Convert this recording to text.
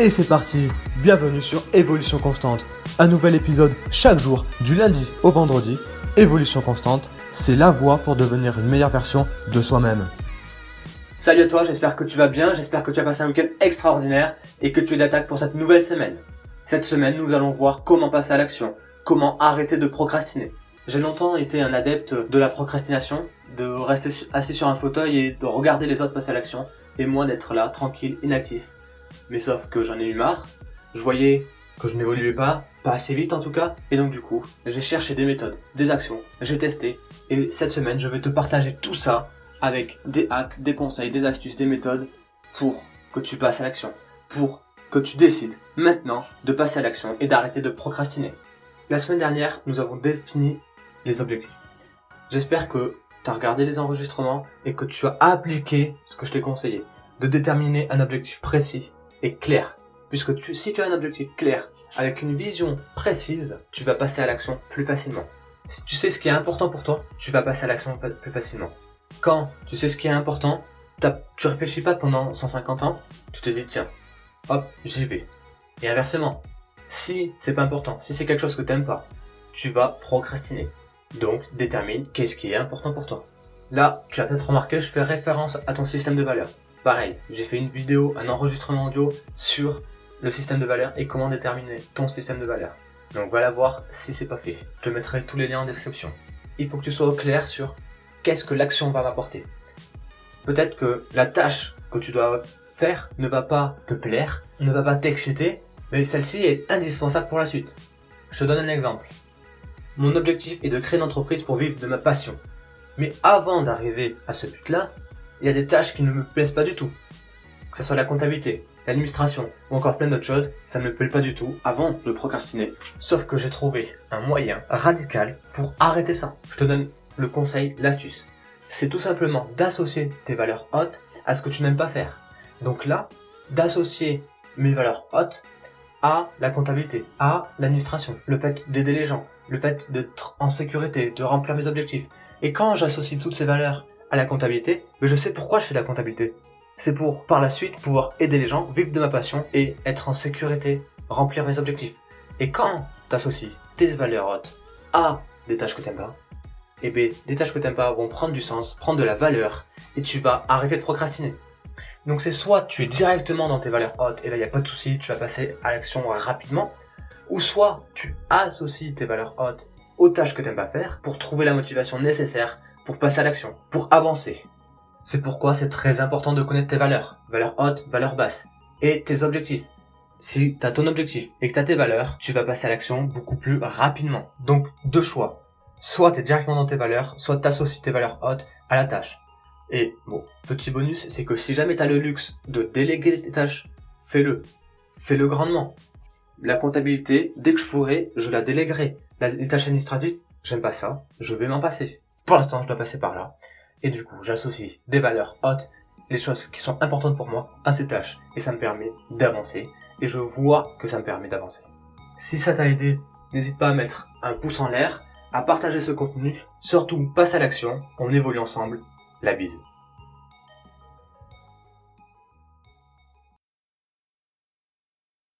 Et c'est parti Bienvenue sur Évolution Constante. Un nouvel épisode chaque jour, du lundi au vendredi. Évolution Constante, c'est la voie pour devenir une meilleure version de soi-même. Salut à toi, j'espère que tu vas bien, j'espère que tu as passé un week-end extraordinaire et que tu es d'attaque pour cette nouvelle semaine. Cette semaine, nous allons voir comment passer à l'action, comment arrêter de procrastiner. J'ai longtemps été un adepte de la procrastination, de rester assis sur un fauteuil et de regarder les autres passer à l'action, et moi d'être là, tranquille, inactif, mais sauf que j'en ai eu marre. Je voyais que je n'évoluais pas, pas assez vite en tout cas, et donc du coup, j'ai cherché des méthodes, des actions, j'ai testé, et cette semaine, je vais te partager tout ça avec des hacks, des conseils, des astuces, des méthodes pour que tu passes à l'action, pour que tu décides maintenant de passer à l'action et d'arrêter de procrastiner. La semaine dernière, nous avons défini les objectifs. J'espère que tu as regardé les enregistrements et que tu as appliqué ce que je t'ai conseillé, de déterminer un objectif précis est clair. Puisque si tu as un objectif clair, avec une vision précise, tu vas passer à l'action plus facilement. Si tu sais ce qui est important pour toi, tu vas passer à l'action plus facilement. Quand tu sais ce qui est important, tu réfléchis pas pendant 150 ans, tu te dis tiens, hop, j'y vais. Et inversement, si c'est pas important, si c'est quelque chose que t'aimes pas, tu vas procrastiner. Donc détermine qu'est-ce qui est important pour toi. Là, tu as peut-être remarqué, je fais référence à ton système de valeurs. Pareil, j'ai fait une vidéo, un enregistrement audio sur le système de valeur et comment déterminer ton système de valeur. Donc va la voir si c'est pas fait. Je mettrai tous les liens en description. Il faut que tu sois au clair sur qu'est-ce que l'action va m'apporter. Peut-être que la tâche que tu dois faire ne va pas te plaire, ne va pas t'exciter, mais celle-ci est indispensable pour la suite. Je te donne un exemple. Mon objectif est de créer une entreprise pour vivre de ma passion. Mais avant d'arriver à ce but-là, il y a des tâches qui ne me plaisent pas du tout. Que ce soit la comptabilité, l'administration ou encore plein d'autres choses, ça ne me plaît pas du tout avant de procrastiner. Sauf que j'ai trouvé un moyen radical pour arrêter ça. Je te donne le conseil, l'astuce. C'est tout simplement d'associer tes valeurs hautes à ce que tu n'aimes pas faire. Donc là, d'associer mes valeurs hautes à la comptabilité, à l'administration, le fait d'aider les gens, le fait d'être en sécurité, de remplir mes objectifs. Et quand j'associe toutes ces valeurs à la comptabilité, mais je sais pourquoi je fais de la comptabilité. C'est pour, par la suite, pouvoir aider les gens, vivre de ma passion et être en sécurité, remplir mes objectifs. Et quand t'associes tes valeurs hautes à des tâches que t'aimes pas, et eh bien, les tâches que t'aimes pas vont prendre du sens, prendre de la valeur, et tu vas arrêter de procrastiner. Donc c'est soit tu es directement dans tes valeurs hautes, et là il n'y a pas de souci, tu vas passer à l'action rapidement, ou soit tu associes tes valeurs hautes aux tâches que t'aimes pas faire pour trouver la motivation nécessaire pour passer à l'action, pour avancer. C'est pourquoi c'est très important de connaître tes valeurs, valeurs hautes, valeurs basses, et tes objectifs. Si tu as ton objectif et que tu as tes valeurs, tu vas passer à l'action beaucoup plus rapidement. Donc, deux choix. Soit tu es directement dans tes valeurs, soit tu associes tes valeurs hautes à la tâche. Et bon, petit bonus, c'est que si jamais tu as le luxe de déléguer tes tâches, fais-le. Fais-le grandement. La comptabilité, dès que je pourrai, je la déléguerai. les tâches administratives, j'aime pas ça, je vais m'en passer pour l'instant, je dois passer par là. Et du coup, j'associe des valeurs hautes, les choses qui sont importantes pour moi, à ces tâches. Et ça me permet d'avancer. Et je vois que ça me permet d'avancer. Si ça t'a aidé, n'hésite pas à mettre un pouce en l'air, à partager ce contenu. Surtout, passe à l'action. On évolue ensemble. La bise.